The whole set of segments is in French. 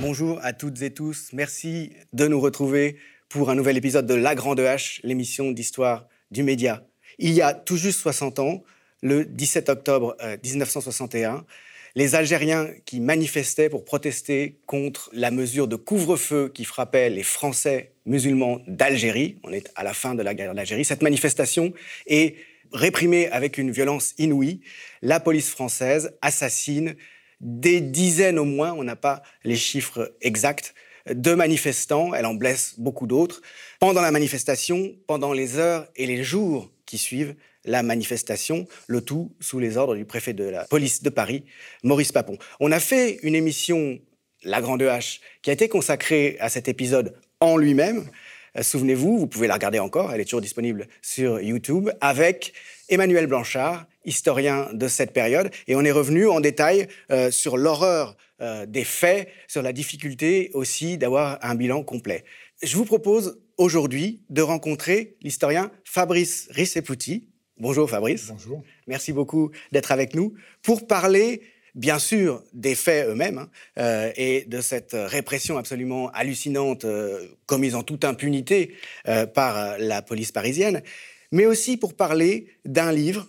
Bonjour à toutes et tous. Merci de nous retrouver pour un nouvel épisode de La Grande H, l'émission d'histoire du média. Il y a tout juste 60 ans, le 17 octobre 1961, euh, les Algériens qui manifestaient pour protester contre la mesure de couvre-feu qui frappait les Français musulmans d'Algérie, on est à la fin de la guerre d'Algérie, cette manifestation est réprimée avec une violence inouïe. La police française assassine des dizaines au moins, on n'a pas les chiffres exacts, de manifestants, elle en blesse beaucoup d'autres, pendant la manifestation, pendant les heures et les jours qui suivent la manifestation, le tout sous les ordres du préfet de la police de Paris, Maurice Papon. On a fait une émission, La Grande H, qui a été consacrée à cet épisode en lui-même. Euh, souvenez-vous, vous pouvez la regarder encore, elle est toujours disponible sur YouTube, avec Emmanuel Blanchard, historien de cette période, et on est revenu en détail euh, sur l'horreur euh, des faits, sur la difficulté aussi d'avoir un bilan complet. Je vous propose aujourd'hui de rencontrer l'historien Fabrice Risseputi. Bonjour Fabrice. Bonjour. Merci beaucoup d'être avec nous pour parler bien sûr des faits eux-mêmes hein, euh, et de cette répression absolument hallucinante commise en toute impunité par la police parisienne, mais aussi pour parler d'un livre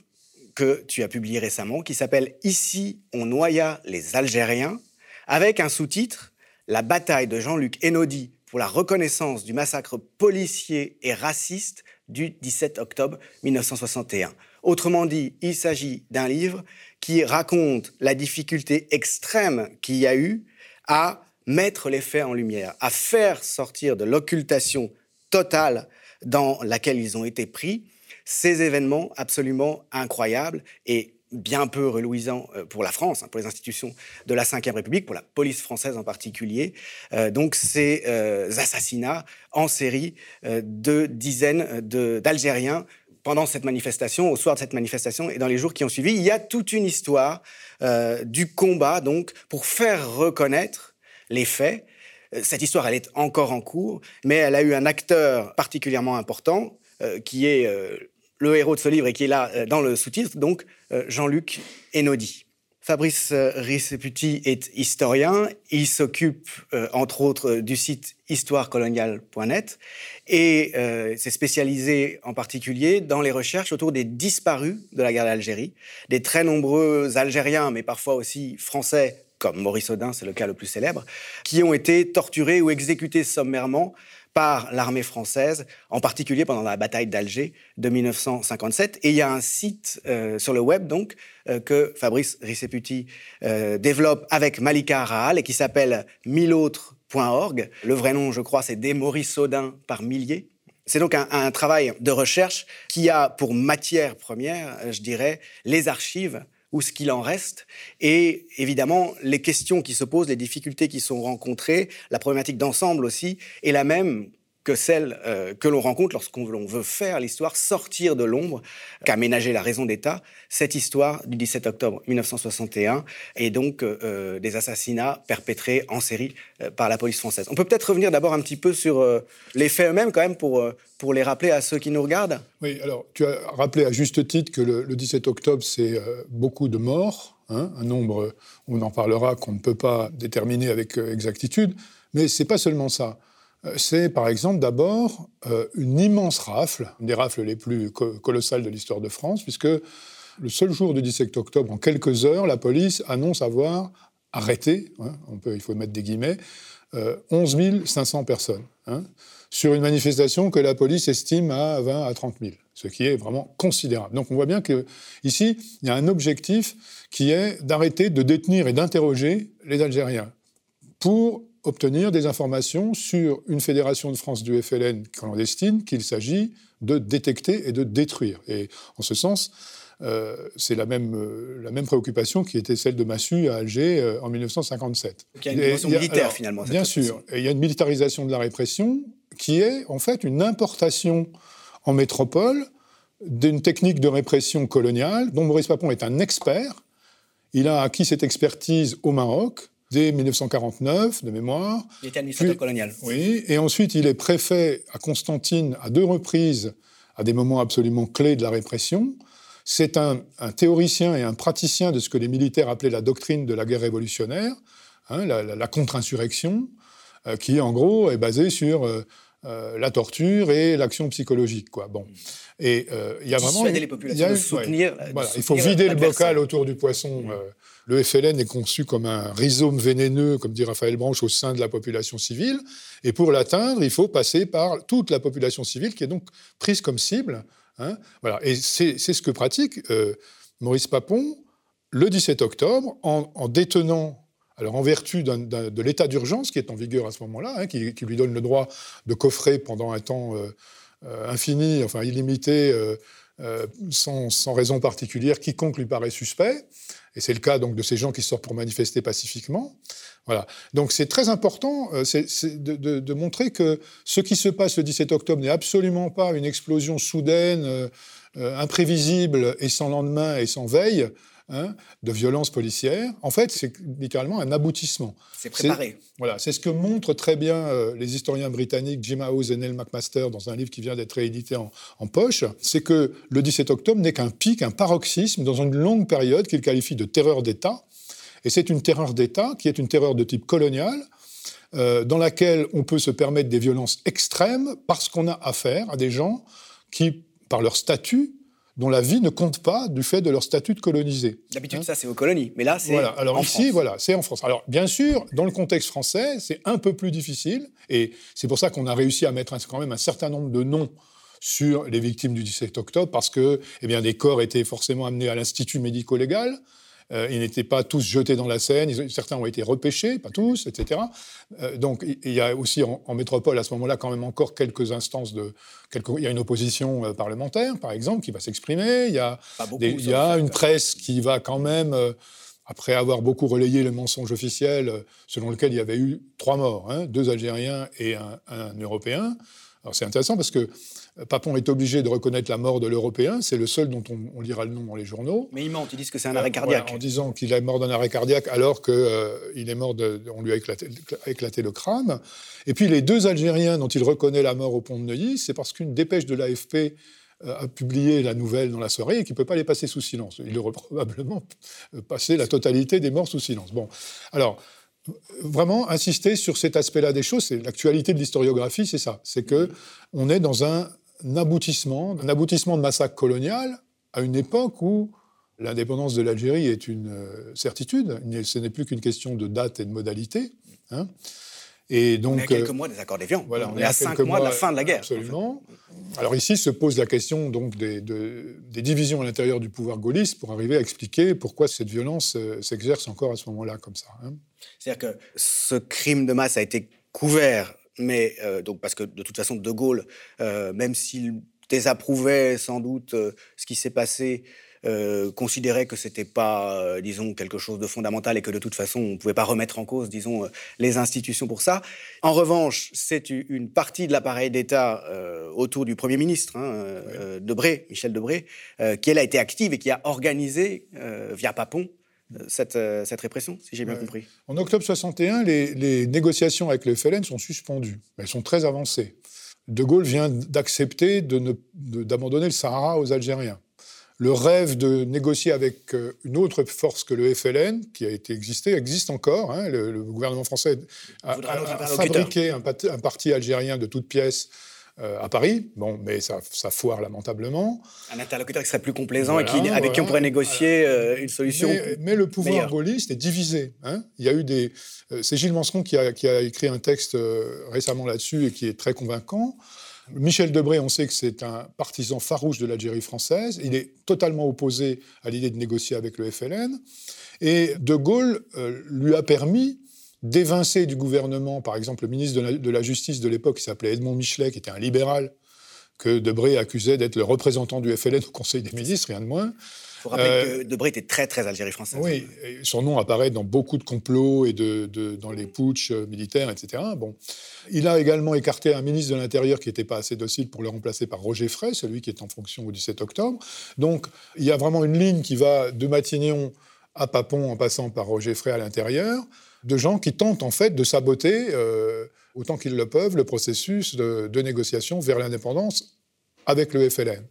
que tu as publié récemment qui s'appelle Ici, on noya les Algériens, avec un sous-titre La bataille de Jean-Luc Enodi pour la reconnaissance du massacre policier et raciste du 17 octobre 1961. Autrement dit, il s'agit d'un livre qui raconte la difficulté extrême qu'il y a eu à mettre les faits en lumière, à faire sortir de l'occultation totale dans laquelle ils ont été pris ces événements absolument incroyables et bien peu relouisants euh, pour la France, hein, pour les institutions de la Ve République, pour la police française en particulier. Euh, donc ces euh, assassinats en série de dizaines d'Algériens pendant cette manifestation, au soir de cette manifestation et dans les jours qui ont suivi. Il y a toute une histoire du combat donc pour faire reconnaître les faits. Cette histoire, elle est encore en cours, mais elle a eu un acteur particulièrement important, qui est le héros de ce livre et qui est là euh, dans le sous-titre, donc euh, Jean-Luc Enodi. Fabrice euh, Risseputi est historien. Il s'occupe, entre autres, du site histoirecoloniale.net et s'est spécialisé en particulier dans les recherches autour des disparus de la guerre d'Algérie, des très nombreux Algériens, mais parfois aussi Français, comme Maurice Audin, c'est le cas le plus célèbre, qui ont été torturés ou exécutés sommairement par l'armée française, en particulier pendant la bataille d'Alger de 1957. Et il y a un site euh, sur le web donc euh, que Fabrice Risseputi euh, développe avec Malika Rahal et qui s'appelle milautres.org. Le vrai nom, je crois, c'est des Maurice Saudin par milliers. C'est donc un, travail de recherche qui a pour matière première, je dirais, les archives ou ce qu'il en reste, et évidemment les questions qui se posent, les difficultés qui sont rencontrées, la problématique d'ensemble aussi, est la même que celle euh, que l'on rencontre lorsqu'on veut faire l'histoire sortir de l'ombre qu'aménager la raison d'État, cette histoire du 17 octobre 1961 et donc euh, euh, des assassinats perpétrés en série par la police française. On peut peut-être revenir d'abord un petit peu sur les faits eux-mêmes quand même pour, pour les rappeler à ceux qui nous regardent. Oui, alors tu as rappelé à juste titre que le, 17 octobre, c'est beaucoup de morts, hein, un nombre, on en parlera, qu'on ne peut pas déterminer avec exactitude, mais c'est pas seulement ça. Euh, c'est par exemple d'abord euh, une immense rafle, une des rafles les plus colossales de l'histoire de France, puisque le seul jour du 17 octobre, en quelques heures, la police annonce avoir arrêté, hein, on peut, il faut mettre des guillemets, 11 euh, 500 personnes, hein, sur une manifestation que la police estime à 20 à 30 000, ce qui est vraiment considérable. Donc on voit bien qu'ici, il y a un objectif qui est d'arrêter de détenir et d'interroger les Algériens pour obtenir des informations sur une fédération de France du FLN clandestine qu'il s'agit de détecter et de détruire. Et en ce sens, euh, c'est la même, euh, la même préoccupation qui était celle de Massu à Alger euh, en 1957. il y a une dimension militaire finalement. Bien sûr, et il y a une militarisation de la répression qui est en fait une importation en métropole d'une technique de répression coloniale dont Maurice Papon est un expert. Il a acquis cette expertise au Maroc dès 1949, de mémoire. Il était administrateur colonial. Oui, et ensuite il est préfet à Constantine à deux reprises, à des moments absolument clés de la répression. C'est un, théoricien et un praticien de ce que les militaires appelaient la doctrine de la guerre révolutionnaire, hein, la, contre-insurrection, euh, qui en gros est basée sur euh, euh, la torture et l'action psychologique. Quoi. Bon. Et il y a vraiment. les populations, de soutenir, il faut vider le bocal autour du poisson. Mmh. le FLN est conçu comme un rhizome vénéneux, comme dit Raphaël Branche, au sein de la population civile. Et pour l'atteindre, il faut passer par toute la population civile, qui est donc prise comme cible Hein, voilà. Et c'est ce que pratique euh, Maurice Papon le 17 octobre en, détenant, alors en vertu de l'état d'urgence qui est en vigueur à ce moment-là, hein, qui, lui donne le droit de coffrer pendant un temps euh, euh, infini, enfin illimité, sans, sans, raison particulière, quiconque lui paraît suspect. Et c'est le cas donc de ces gens qui sortent pour manifester pacifiquement. Voilà. Donc c'est très important euh, de, montrer que ce qui se passe le 17 octobre n'est absolument pas une explosion soudaine, euh, euh, imprévisible et sans lendemain et sans veille. Hein, de violence policière. En fait, c'est littéralement un aboutissement. C'est préparé. Voilà, c'est ce que montrent très bien les historiens britanniques Jim House et Neil McMaster dans un livre qui vient d'être réédité en, en poche. C'est que le 17 octobre n'est qu'un pic, un paroxysme dans une longue période qu'ils qualifient de terreur d'État et c'est une terreur d'État qui est une terreur de type colonial, euh, dans laquelle on peut se permettre des violences extrêmes parce qu'on a affaire à des gens qui, par leur statut, dont la vie ne compte pas du fait de leur statut de colonisé. D'habitude, hein ça, c'est aux colonies, mais là, c'est voilà. Alors ici, voilà, c'est en France. Alors, bien sûr, dans le contexte français, c'est un peu plus difficile, et c'est pour ça qu'on a réussi à mettre quand même un certain nombre de noms sur les victimes du 17 octobre, parce que eh bien, des corps étaient forcément amenés à l'institut médico-légal, euh, ils n'étaient pas tous jetés dans la Seine, certains ont été repêchés, pas tous, etc. Euh, donc il y a aussi en, métropole à ce moment-là quand même encore quelques instances de... il y a une opposition euh, parlementaire, par exemple, qui va s'exprimer, il y a, il y a une presse qui va quand même après avoir beaucoup relayé le mensonge officiel selon lequel il y avait eu trois morts, hein, deux Algériens et un, un Européen. Alors c'est intéressant parce que Papon est obligé de reconnaître la mort de l'Européen. C'est le seul dont on, lira le nom dans les journaux. Mais ils mentent, ils disent que c'est un arrêt cardiaque. en disant qu'il est mort d'un arrêt cardiaque alors qu'il euh, est mort, de, on lui a éclaté, le crâne. Et puis les deux Algériens dont il reconnaît la mort au pont de Neuilly, c'est parce qu'une dépêche de l'AFP euh, a publié la nouvelle dans la soirée et qu'il ne peut pas les passer sous silence. Il aurait probablement passé la totalité des morts sous silence. Bon, alors, vraiment insister sur cet aspect-là des choses. C'est l'actualité de l'historiographie, c'est ça. C'est que on est dans un un aboutissement, un aboutissement de massacre colonial à une époque où l'indépendance de l'Algérie est une euh, certitude. Ce n'est plus qu'une question de date et de modalité. Hein. Et donc, on est à quelques euh, mois des accords d'Évian. Voilà, on, est à, cinq mois, de la fin de la guerre. Absolument. Alors ici se pose la question donc des, des divisions à l'intérieur du pouvoir gaulliste pour arriver à expliquer pourquoi cette violence euh, s'exerce encore à ce moment-là comme ça. Hein. C'est-à-dire que ce crime de masse a été couvert mais euh, donc parce que de toute façon, De Gaulle, euh, même s'il désapprouvait sans doute euh, ce qui s'est passé, considérait que c'était pas, disons, quelque chose de fondamental et que de toute façon, on ne pouvait pas remettre en cause, disons, les institutions pour ça. En revanche, c'est une partie de l'appareil d'État autour du Premier ministre, hein, Debré, Michel Debré, qui elle a été active et qui a organisé, via Papon, cette, euh, cette, répression, si j'ai bien compris. En octobre 61, les, négociations avec le FLN sont suspendues. Elles sont très avancées. De Gaulle vient d'accepter d'abandonner le Sahara aux Algériens. Le rêve de négocier avec euh, une autre force que le FLN, qui a été existé, existe encore. Hein. Le, gouvernement français a, fabriqué un, un, parti algérien de toutes pièces euh, à Paris. Bon, mais ça, ça, foire lamentablement. Un interlocuteur qui serait plus complaisant et qui, avec qui on pourrait négocier euh, une solution. Mais, le pouvoir gaulliste est divisé. Hein. Il y a eu des. Euh, c'est Gilles qui a, qui a, écrit un texte récemment là-dessus et qui est très convaincant. Michel Debré, on sait que c'est un partisan farouche de l'Algérie française. Il est totalement opposé à l'idée de négocier avec le FLN. Et De Gaulle lui a permis d'évincer du gouvernement, par exemple, le ministre de la, Justice de l'époque, qui s'appelait Edmond Michelet, qui était un libéral, que Debré accusait d'être le représentant du FLN au Conseil des ministres, rien de moins. Il faut rappeler euh, que Debré était très, très Algérie française. Oui, son nom apparaît dans beaucoup de complots et de, dans les putschs militaires, etc. Bon. Il a également écarté un ministre de l'Intérieur qui n'était pas assez docile pour le remplacer par Roger Frey, celui qui est en fonction au 17 octobre. Donc, il y a vraiment une ligne qui va de Matignon à Papon en passant par Roger Frey à l'intérieur de gens qui tentent en fait de saboter, euh, autant qu'ils le peuvent, le processus de, négociation vers l'indépendance avec le FLN.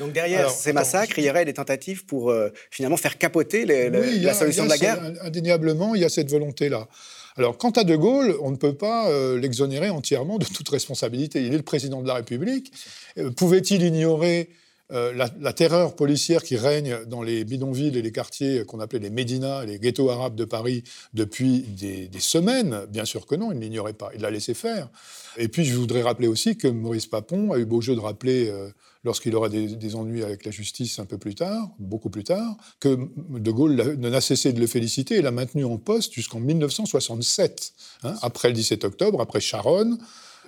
Donc derrière ces massacres, il y aurait des tentatives pour euh, finalement faire capoter la solution de la guerre Indéniablement, il y a cette volonté-là. Alors, quant à De Gaulle, on ne peut pas euh, l'exonérer entièrement de toute responsabilité. Il est le président de la République. Euh, pouvait-il ignorer la, terreur policière qui règne dans les bidonvilles et les quartiers qu'on appelait les Médinas, les ghettos arabes de Paris depuis des, semaines Bien sûr que non, il ne l'ignorait pas. Il l'a laissé faire. Et puis, je voudrais rappeler aussi que Maurice Papon a eu beau jeu de rappeler lorsqu'il aura des, ennuis avec la justice un peu plus tard, beaucoup plus tard, que De Gaulle n'a cessé de le féliciter et l'a maintenu en poste jusqu'en 1967, hein, après le 17 octobre, après Charonne.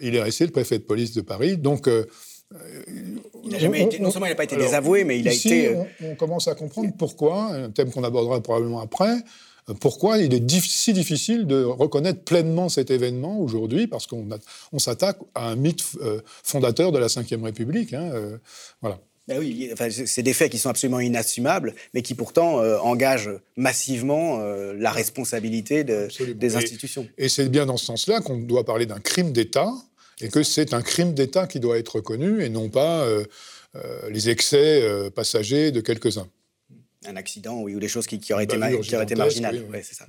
Il est resté le préfet de police de Paris. Donc, euh, non seulement il n'a pas été désavoué, mais il a été. Euh, on, on, commence à comprendre pourquoi, un thème qu'on abordera probablement après, pourquoi il est si difficile de reconnaître pleinement cet événement aujourd'hui Parce qu'on on s'attaque à un mythe euh, fondateur de la Ve République. Hein, euh, voilà. Ben oui, enfin, c'est des faits qui sont absolument inassumables, mais qui pourtant euh, engagent massivement la responsabilité de, des institutions. Et, c'est bien dans ce sens-là qu'on doit parler d'un crime d'État, et que c'est un crime d'État qui doit être reconnu, et non pas les excès passagers de quelques-uns un accident oui, ou des choses qui, auraient, été, qui auraient été marginales. ça.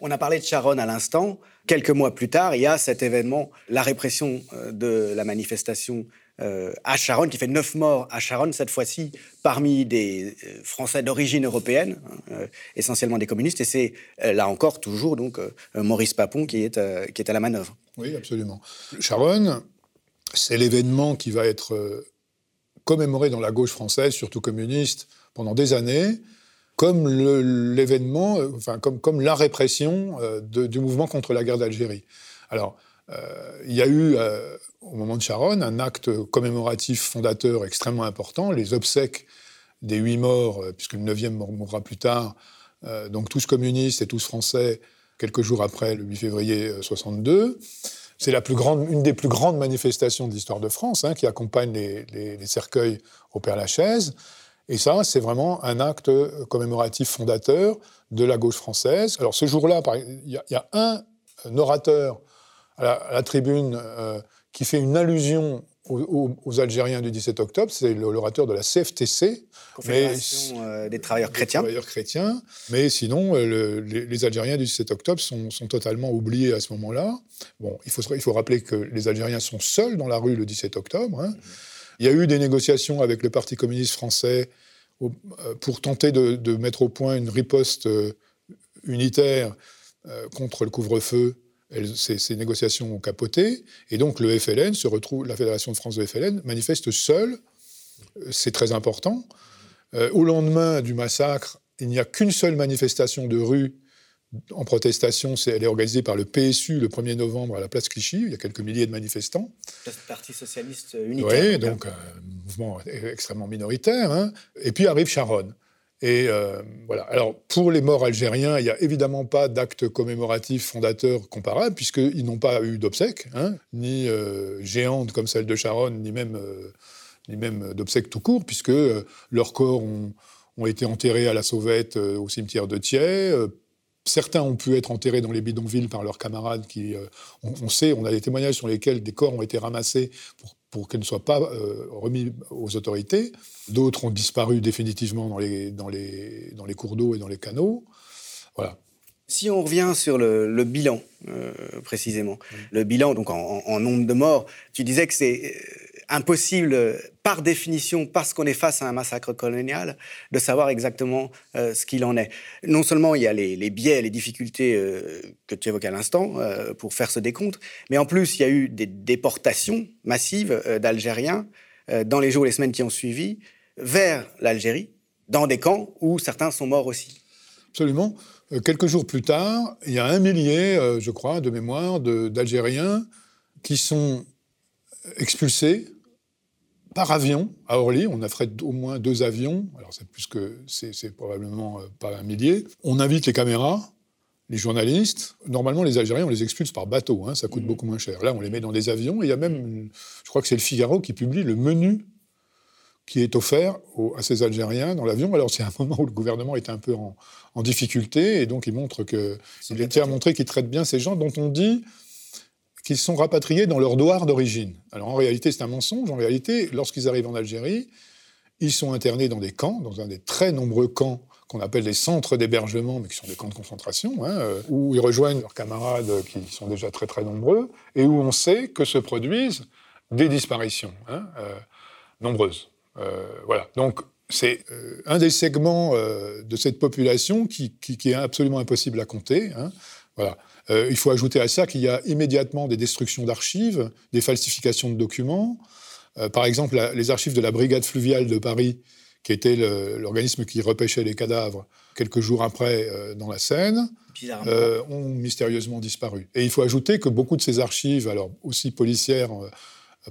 On a parlé de Sharon à l'instant. Quelques mois plus tard, il y a cet événement, la répression euh, de la manifestation euh, à Sharon, qui fait neuf morts à Sharon, cette fois-ci parmi des euh, Français d'origine européenne, hein, essentiellement des communistes. Et c'est là encore toujours donc Maurice Papon qui est, qui est à la manœuvre. Oui, absolument. Sharon, c'est l'événement qui va être commémoré dans la gauche française, surtout communiste, pendant des années comme l'événement, euh, enfin comme, comme la répression euh, du mouvement contre la guerre d'Algérie. Alors, euh, il y a eu, au moment de Charonne, un acte commémoratif fondateur extrêmement important, les obsèques des huit morts, puisque le neuvième mourra plus tard, donc tous communistes et tous français, quelques jours après le 8 février 62. C'est la plus grande, une des plus grandes manifestations de l'histoire de France, hein, qui accompagne les, les cercueils au Père-Lachaise. Et ça, c'est vraiment un acte commémoratif fondateur de la gauche française. Alors ce jour-là, il y, a un orateur à la, tribune euh, qui fait une allusion aux, Algériens du 17 octobre, c'est l'orateur de la CFTC. Confédération euh, des travailleurs chrétiens. Travailleurs chrétiens. Mais sinon, euh, les, Algériens du 17 octobre sont, totalement oubliés à ce moment-là. Bon, il faut, il faut rappeler que les Algériens sont seuls dans la rue le 17 octobre. Hein. Mm-hmm. Il y a eu des négociations avec le Parti communiste français euh, pour tenter de, mettre au point une riposte unitaire contre le couvre-feu. Ces, négociations ont capoté, et donc le FLN se retrouve, la Fédération de France de FLN manifeste seule, c'est très important. au lendemain du massacre, il n'y a qu'une seule manifestation de rue en protestation, elle est organisée par le PSU le 1er novembre à la place Clichy. Il y a quelques milliers de manifestants. Le Parti socialiste unitaire. Oui, donc un mouvement extrêmement minoritaire. Hein. Et puis arrive Charonne. Et euh, voilà. Alors, pour les morts algériens, il n'y a évidemment pas d'acte commémoratif fondateur comparable, puisqu'ils n'ont pas eu d'obsèques, hein, ni euh, géantes comme celle de Charonne, ni même, euh, ni même d'obsèques tout court, puisque leurs corps ont, été enterrés à la sauvette au cimetière de Thiers, Certains ont pu être enterrés dans les bidonvilles par leurs camarades qui, euh, on, sait, on a des témoignages sur lesquels des corps ont été ramassés pour, pour qu'ils ne soient pas euh, remis aux autorités. D'autres ont disparu définitivement dans les, dans les, dans les cours d'eau et dans les canaux. Voilà. Si on revient sur le, bilan, euh, précisément, le bilan, donc en, en, nombre de morts, tu disais que c'est impossible, par définition, parce qu'on est face à un massacre colonial, de savoir exactement euh, ce qu'il en est. Non seulement il y a les, biais, les difficultés euh, que tu évoques à l'instant euh, pour faire ce décompte, mais en plus il y a eu des déportations massives d'Algériens dans les jours et les semaines qui ont suivi vers l'Algérie, dans des camps où certains sont morts aussi. Absolument. quelques jours plus tard, il y a un millier, je crois, de mémoire, d'Algériens qui sont expulsés par avion à Orly. On a fait au moins deux avions. Alors c'est plus que c'est probablement euh, pas un millier. On invite les caméras, les journalistes. Normalement, les Algériens, on les expulse par bateau. Hein, ça coûte mmh. beaucoup moins cher. Là, on les met dans des avions. il y a même, je crois que c'est le Figaro qui publie le menu qui est offert à ces Algériens dans l'avion. Alors c'est un moment où le gouvernement est un peu en, difficulté et donc il montre que il tient à montrer qu'il traite bien ces gens dont on dit qu'ils sont rapatriés dans leur douar d'origine. Alors en réalité, c'est un mensonge. En réalité, lorsqu'ils arrivent en Algérie, ils sont internés dans des camps, dans un des très nombreux camps qu'on appelle des centres d'hébergement, mais qui sont des camps de concentration, hein, euh, où ils rejoignent leurs camarades qui sont déjà très très nombreux, et où on sait que se produisent des disparitions hein, euh, nombreuses. Euh, voilà. Donc c'est un des segments de cette population qui, est absolument impossible à compter. Hein. Voilà. Il faut ajouter à ça qu'il y a immédiatement des destructions d'archives, des falsifications de documents. par exemple, les archives de la brigade fluviale de Paris qui était l'organisme qui repêchait les cadavres quelques jours après euh, dans la Seine, euh, ont mystérieusement disparu. Et il faut ajouter que beaucoup de ces archives, alors aussi policières euh,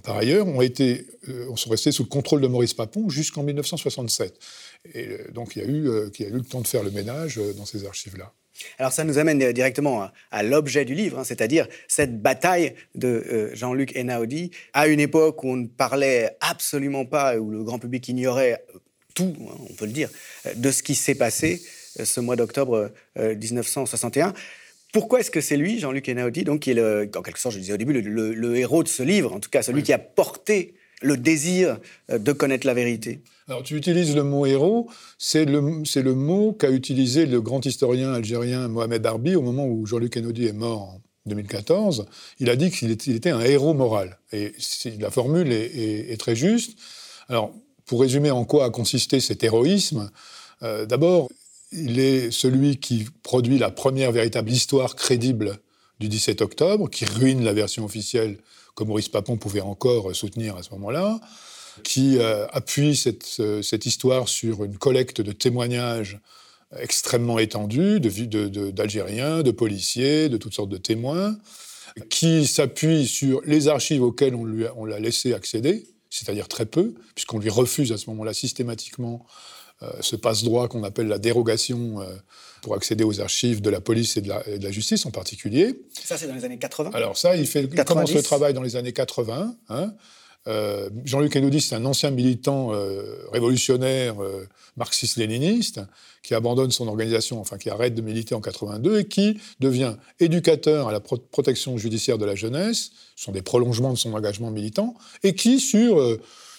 par ailleurs, ont été, sont restées sous le contrôle de Maurice Papon jusqu'en 1967. Et donc il y a eu, qui a eu le temps de faire le ménage dans ces archives-là. Alors ça nous amène directement à, l'objet du livre, hein, c'est-à-dire cette bataille de Jean-Luc Enaudi à une époque où on ne parlait absolument pas, où le grand public ignorait tout, hein, on peut le dire, de ce qui s'est passé euh, ce mois d'octobre 1961. Euh, Pourquoi est-ce que c'est lui, Jean-Luc Einaudi, donc qui est, le, en quelque sorte, je disais au début, le, héros de ce livre, en tout cas celui qui a porté le désir euh, de connaître la vérité alors, tu utilises le mot héros, c'est le, le, mot qu'a utilisé le grand historien algérien Mohamed Arbi au moment où Jean-Luc Einaudi est mort en 2014. Il a dit qu'il était, un héros moral. Et la formule est, est très juste. Alors, pour résumer en quoi a consisté cet héroïsme, euh, d'abord, il est celui qui produit la première véritable histoire crédible du 17 octobre, qui ruine la version officielle que Maurice Papon pouvait encore soutenir à ce moment-là, qui euh, appuie cette, cette, histoire sur une collecte de témoignages extrêmement étendue d'Algériens, de, de, policiers, de toutes sortes de témoins, qui s'appuie sur les archives auxquelles on, lui on l'a laissé accéder, c'est-à-dire très peu, puisqu'on lui refuse à ce moment-là systématiquement euh, ce passe-droit qu'on appelle la dérogation euh, pour accéder aux archives de la police et de la, justice en particulier. Ça, c'est dans les années 80 Alors ça, il, fait, il commence le travail dans les années 80. Hein. Euh, Jean-Luc Enaudi, c'est un ancien militant révolutionnaire marxiste-léniniste qui abandonne son organisation, enfin qui arrête de militer en 82 et qui devient éducateur à la protection judiciaire de la jeunesse. Ce sont des prolongements de son engagement militant et qui, sur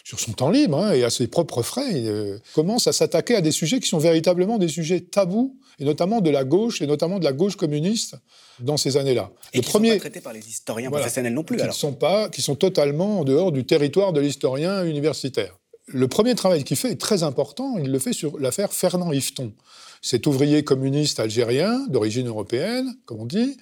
sur son temps libre hein, et à ses propres frais, euh, commence à s'attaquer à des sujets qui sont véritablement des sujets tabous, et notamment de la gauche, et notamment de la gauche communiste dans ces années-là. Et qui ne sont pas traités par les historiens professionnels non plus. Qui, Sont pas, qui sont totalement en dehors du territoire de l'historien universitaire. Le premier travail qu'il fait est très important, il le fait sur l'affaire Fernand Yveton. Cet ouvrier communiste algérien, d'origine européenne, comme on dit,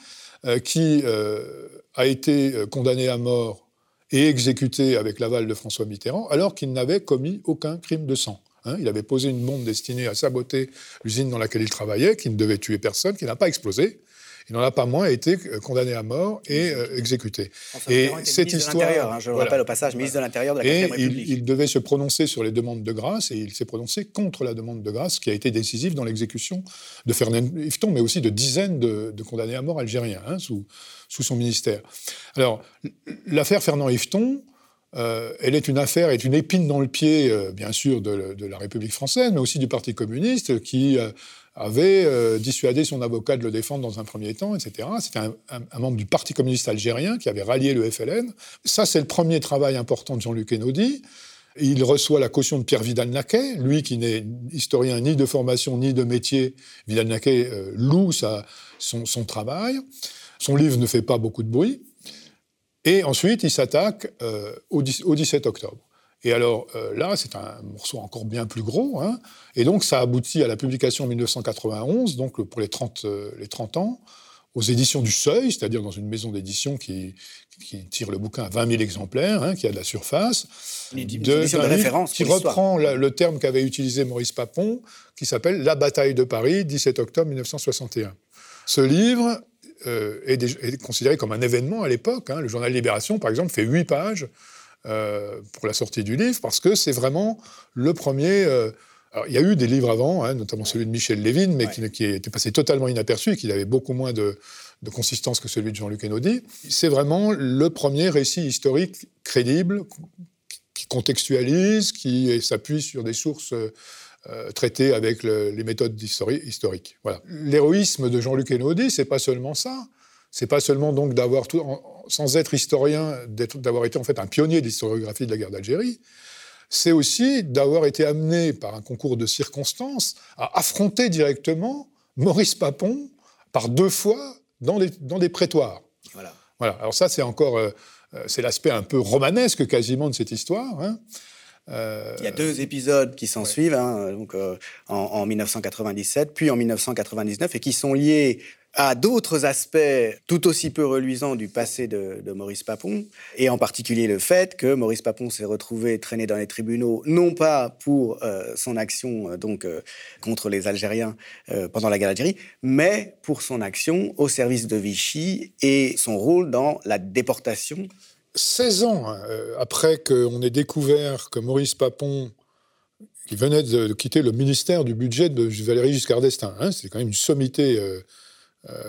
euh, qui euh, a été condamné à mort et exécuté avec l'aval de François Mitterrand, alors qu'il n'avait commis aucun crime de sang. Hein. il avait posé une bombe destinée à saboter l'usine dans laquelle il travaillait, qui ne devait tuer personne, qui n'a pas explosé. Il n'en a pas moins été euh, condamné à mort et euh, exécuté. et cette histoire, hein, je le rappelle au passage, ministre de l'Intérieur de la et République. Il, devait se prononcer sur les demandes de grâce et il s'est prononcé contre la demande de grâce, qui a été décisive dans l'exécution de Fernand Yveton, mais aussi de dizaines de, condamnés à mort algériens hein, sous, sous son ministère. Alors, l'affaire Fernand Yveton, euh, elle est une affaire, est une épine dans le pied, bien sûr, de, de, la République française, mais aussi du Parti communiste, qui avait euh, dissuadé son avocat de le défendre dans un premier temps, etc. C'était un, membre du Parti communiste algérien qui avait rallié le FLN. Ça, c'est le premier travail important de Jean-Luc Enaudi. Il reçoit la caution de Pierre Vidal-Naquet, lui qui n'est historien ni de formation ni de métier. Vidal-Naquet euh, loue son, travail. Son livre ne fait pas beaucoup de bruit. Et ensuite, il s'attaque euh, au 17 octobre. Et alors euh, là, c'est un morceau encore bien plus gros. Hein. et donc, ça aboutit à la publication en 1991, donc pour les 30, euh, les 30 ans, aux éditions du Seuil, c'est-à-dire dans une maison d'édition qui, qui, tire le bouquin à 20 000 exemplaires, hein, qui a de la surface. Une de, de référence. Qui reprend le terme qu'avait utilisé Maurice Papon, qui s'appelle La bataille de Paris, 17 octobre 1961. Ce livre euh, est, est, considéré comme un événement à l'époque. Hein. Le journal Libération, par exemple, fait 8 pages euh, pour la sortie du livre, parce que c'est vraiment le premier. Euh, alors, il y a eu des livres avant, hein, notamment celui de Michel Lévin, mais qui, était passé totalement inaperçu et qui avait beaucoup moins de, consistance que celui de Jean-Luc Enaudi. C'est vraiment le premier récit historique crédible, qui contextualise, qui s'appuie sur des sources euh, traitées avec les méthodes historiques. Voilà. L'héroïsme de Jean-Luc Enaudi, c'est pas seulement ça. C'est pas seulement donc d'avoir tout, sans être historien, d'avoir été en fait un pionnier de l'historiographie de la guerre d'Algérie. c'est aussi d'avoir été amené par un concours de circonstances à affronter directement Maurice Papon par deux fois dans, dans des prétoires. Voilà. voilà. Alors ça, c'est encore, euh, euh, c'est l'aspect un peu romanesque quasiment de cette histoire. Hein. Euh, Il y a deux épisodes qui s'en suivent, hein, donc, en, en, 1997, puis en 1999, et qui sont liés à d'autres aspects tout aussi peu reluisants du passé de, Maurice Papon, et en particulier le fait que Maurice Papon s'est retrouvé traîné dans les tribunaux, non pas pour euh, son action euh, donc euh, contre les Algériens pendant la guerre d'Algérie, mais pour son action au service de Vichy et son rôle dans la déportation. 16 ans après qu'on ait découvert que Maurice Papon qui venait de quitter le ministère du budget de Valéry Giscard d'Estaing. Hein, c'est quand même une sommité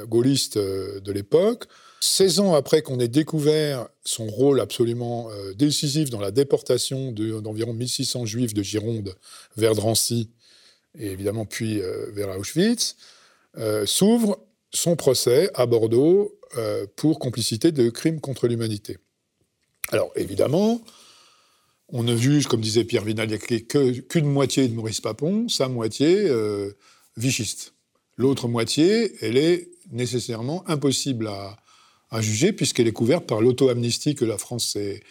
gaulliste euh, de l'époque. 16 ans après qu'on ait découvert son rôle absolument euh, décisif dans la déportation d'environ 1600 juifs de Gironde vers Drancy, et évidemment puis vers Auschwitz, s'ouvre son procès à Bordeaux pour complicité de crimes contre l'humanité. Alors évidemment, on ne juge, comme disait Pierre Vinal, qu'une moitié de Maurice Papon, sa moitié vichiste. L'autre moitié, elle est nécessairement impossible à, juger puisqu'elle est couverte par l'auto-amnistie que la France s'est,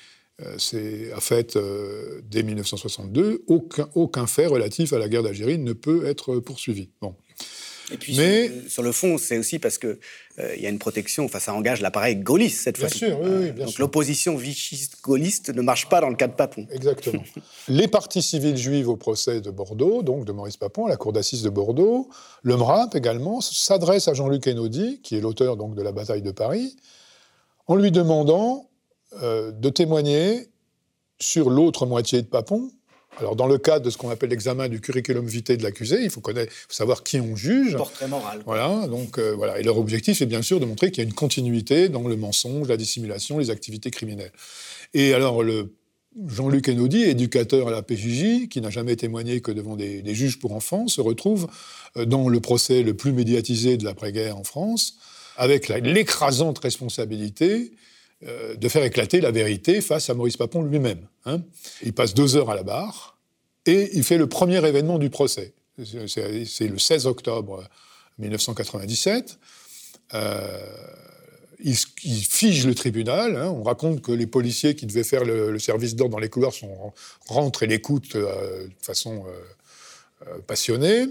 euh, a faite euh, dès 1962. Aucun, aucun fait relatif à la guerre d'Algérie ne peut être poursuivi. Et puis Mais, sur, le fond, c'est aussi parce qu'il euh, y a une protection, enfin ça engage l'appareil gaulliste cette fois-ci. Bien sûr, oui, oui bien Donc l'opposition vichiste-gaulliste ne marche pas dans le cas de Papon. Exactement. les parties civiles juives au procès de Bordeaux, donc de Maurice Papon, à la cour d'assises de Bordeaux, le MRAP également, s'adresse à Jean-Luc Enaudi, qui est l'auteur donc de la bataille de Paris, en lui demandant euh, de témoigner sur l'autre moitié de Papon, alors, dans le cadre de ce qu'on appelle l'examen du curriculum vitae de l'accusé, il faut, connaître, savoir qui on juge. Portrait moral. Voilà, donc euh, voilà. Et leur objectif est bien sûr de montrer qu'il y a une continuité dans le mensonge, la dissimulation, les activités criminelles. Et alors, le Jean-Luc Enaudi, éducateur à la PJJ, qui n'a jamais témoigné que devant des, juges pour enfants, se retrouve euh, dans le procès le plus médiatisé de l'après-guerre en France, avec l'écrasante responsabilité euh, de faire éclater la vérité face à Maurice Papon lui-même. Hein. Il passe deux heures à la barre et il fait le premier événement du procès. C'est le 16 octobre 1997. Euh, il, fige le tribunal. Hein. On raconte que les policiers qui devaient faire le, service d'ordre dans les couloirs sont, rentrent et l'écoutent euh, de façon passionnée.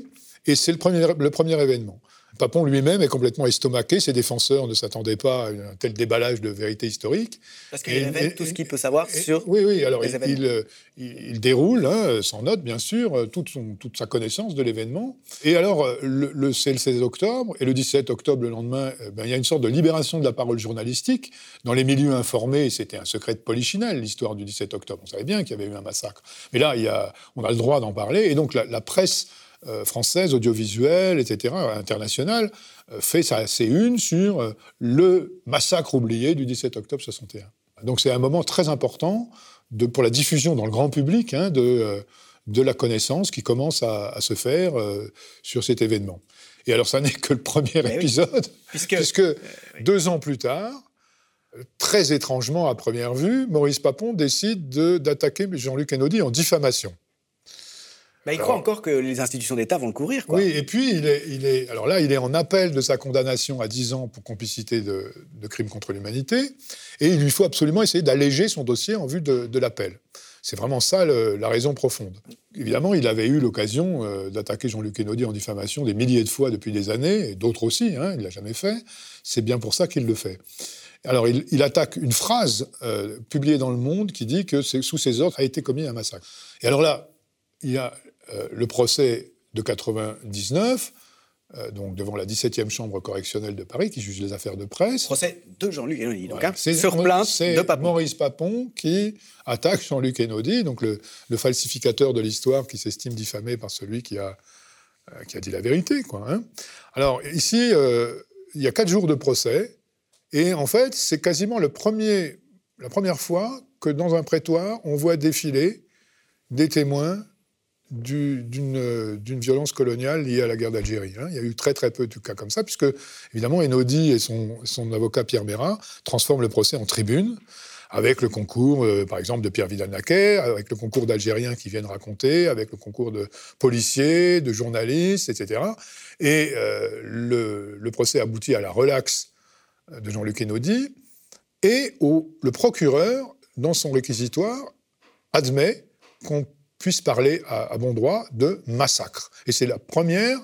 Et c'est le premier, le premier événement. Papon lui-même est complètement estomaqué. Ses défenseurs ne s'attendaient pas à un tel déballage de vérité historique. Parce qu'il révèle tout ce qu'il peut savoir sur. Oui, oui. Alors, il, il, déroule, hein, sans note, bien sûr, toute, son, toute sa connaissance de l'événement. Et alors, le, c'est le 16 octobre, et le 17 octobre, le lendemain, ben, il y a une sorte de libération de la parole journalistique. Dans les milieux informés, c'était un secret de polichinelle, l'histoire du 17 octobre. On savait bien qu'il y avait eu un massacre. Mais là, il y a, on a le droit d'en parler. Et donc, la presse euh, française, audiovisuelle, etc., internationale, euh, fait sa C1 sur euh, le massacre oublié du 17 octobre 61. Donc c'est un moment très important de, pour la diffusion dans le grand public hein, de, de la connaissance qui commence à, se faire sur cet événement. Et alors ça n'est que le premier épisode, puisque, deux ans plus tard, très étrangement à première vue, Maurice Papon décide d'attaquer Jean-Luc Enaudi en diffamation. Bah, il croit encore que les institutions d'État vont le couvrir. Oui, et puis il est, il est, alors là, il est en appel de sa condamnation à 10 ans pour complicité de, de crimes contre l'humanité, et il lui faut absolument essayer d'alléger son dossier en vue de, l'appel. C'est vraiment ça la raison profonde. Évidemment, il avait eu l'occasion euh, d'attaquer Jean-Luc Enaudi en diffamation des milliers de fois depuis des années, et d'autres aussi, hein, il ne l'a jamais fait. C'est bien pour ça qu'il le fait. Alors, il, attaque une phrase euh, publiée dans Le Monde qui dit que sous ses ordres a été commis un massacre. Et alors là, il y a euh, le procès de 99, euh, donc devant la 17e chambre correctionnelle de Paris, qui juge les affaires de presse. Procès de Jean-Luc Hénaudi, donc, hein, sur plainte de Papon. Maurice Papon qui attaque Jean-Luc Hénaudi, donc le, falsificateur de l'histoire qui s'estime diffamé par celui qui a, euh, qui a dit la vérité. Quoi, hein. Alors ici, il y a quatre jours de procès, et en fait, c'est quasiment le premier, la première fois que dans un prétoire, on voit défiler des témoins d'une violence coloniale liée à la guerre d'Algérie. Hein. Il y a eu très très peu de cas comme ça, puisque évidemment Enodi et son, avocat Pierre Mérat transforment le procès en tribune, avec le concours, euh, par exemple, de Pierre Vidal-Naquet, avec le concours d'Algériens qui viennent raconter, avec le concours de policiers, de journalistes, etc. Et euh, le, procès aboutit à la relaxe de Jean-Luc Enaudi, et le procureur, dans son réquisitoire, admet qu'on puisse parler à, bon droit de massacre. Et c'est la première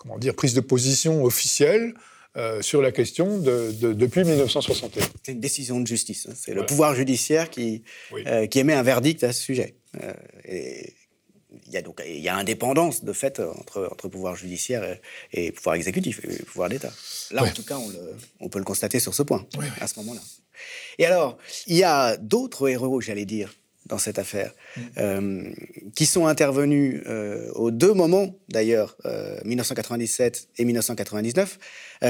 comment dire, prise de position officielle euh, sur la question de, depuis 1961. C'est une décision de justice. Hein. C'est le pouvoir judiciaire qui, euh, qui émet un verdict à ce sujet. Euh, et il y a donc il y a indépendance de fait entre, entre pouvoir judiciaire et, pouvoir exécutif, et pouvoir d'État. Là, en tout cas, on, le, on, peut le constater sur ce point, à ce moment-là. Et alors, il y a d'autres héros, j'allais dire, dans cette affaire, mm. euh, qui sont intervenus euh, aux deux moments, d'ailleurs, 1997 euh, et 1999,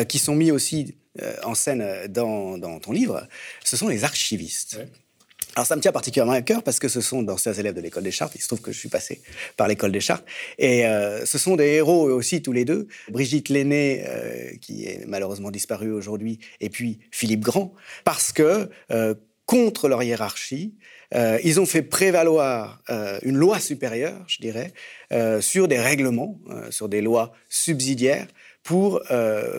qui sont mis aussi en scène dans, ton livre, ce sont les archivistes. Alors ça me tient particulièrement à cœur parce que ce sont d'anciens élèves de l'école des Chartes. Il se trouve que je suis passé par l'école des Chartes. Et ce sont des héros aussi tous les deux. Brigitte Lenné, qui est malheureusement disparue aujourd'hui, et puis Philippe Grand, parce que contre leur hiérarchie, euh, ils ont fait prévaloir euh, une loi supérieure, je dirais, euh, sur des règlements, sur des lois subsidiaires, pour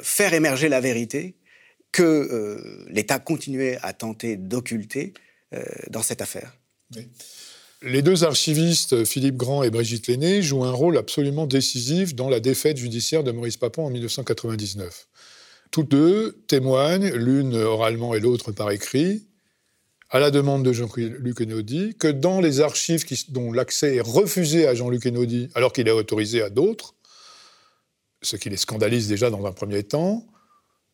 faire émerger la vérité que l'État continuait à tenter d'occulter dans cette affaire. Les deux archivistes, Philippe Grand et Brigitte Lenné, jouent un rôle absolument décisif dans la défaite judiciaire de Maurice Papon en 1999. Toutes deux témoignent, l'une oralement et l'autre par écrit, à la demande de Jean-Luc Enaudi, que dans les archives dont l'accès est refusé à Jean-Luc Enaudi, alors qu'il est autorisé à d'autres, ce qui les scandalise déjà dans un premier temps,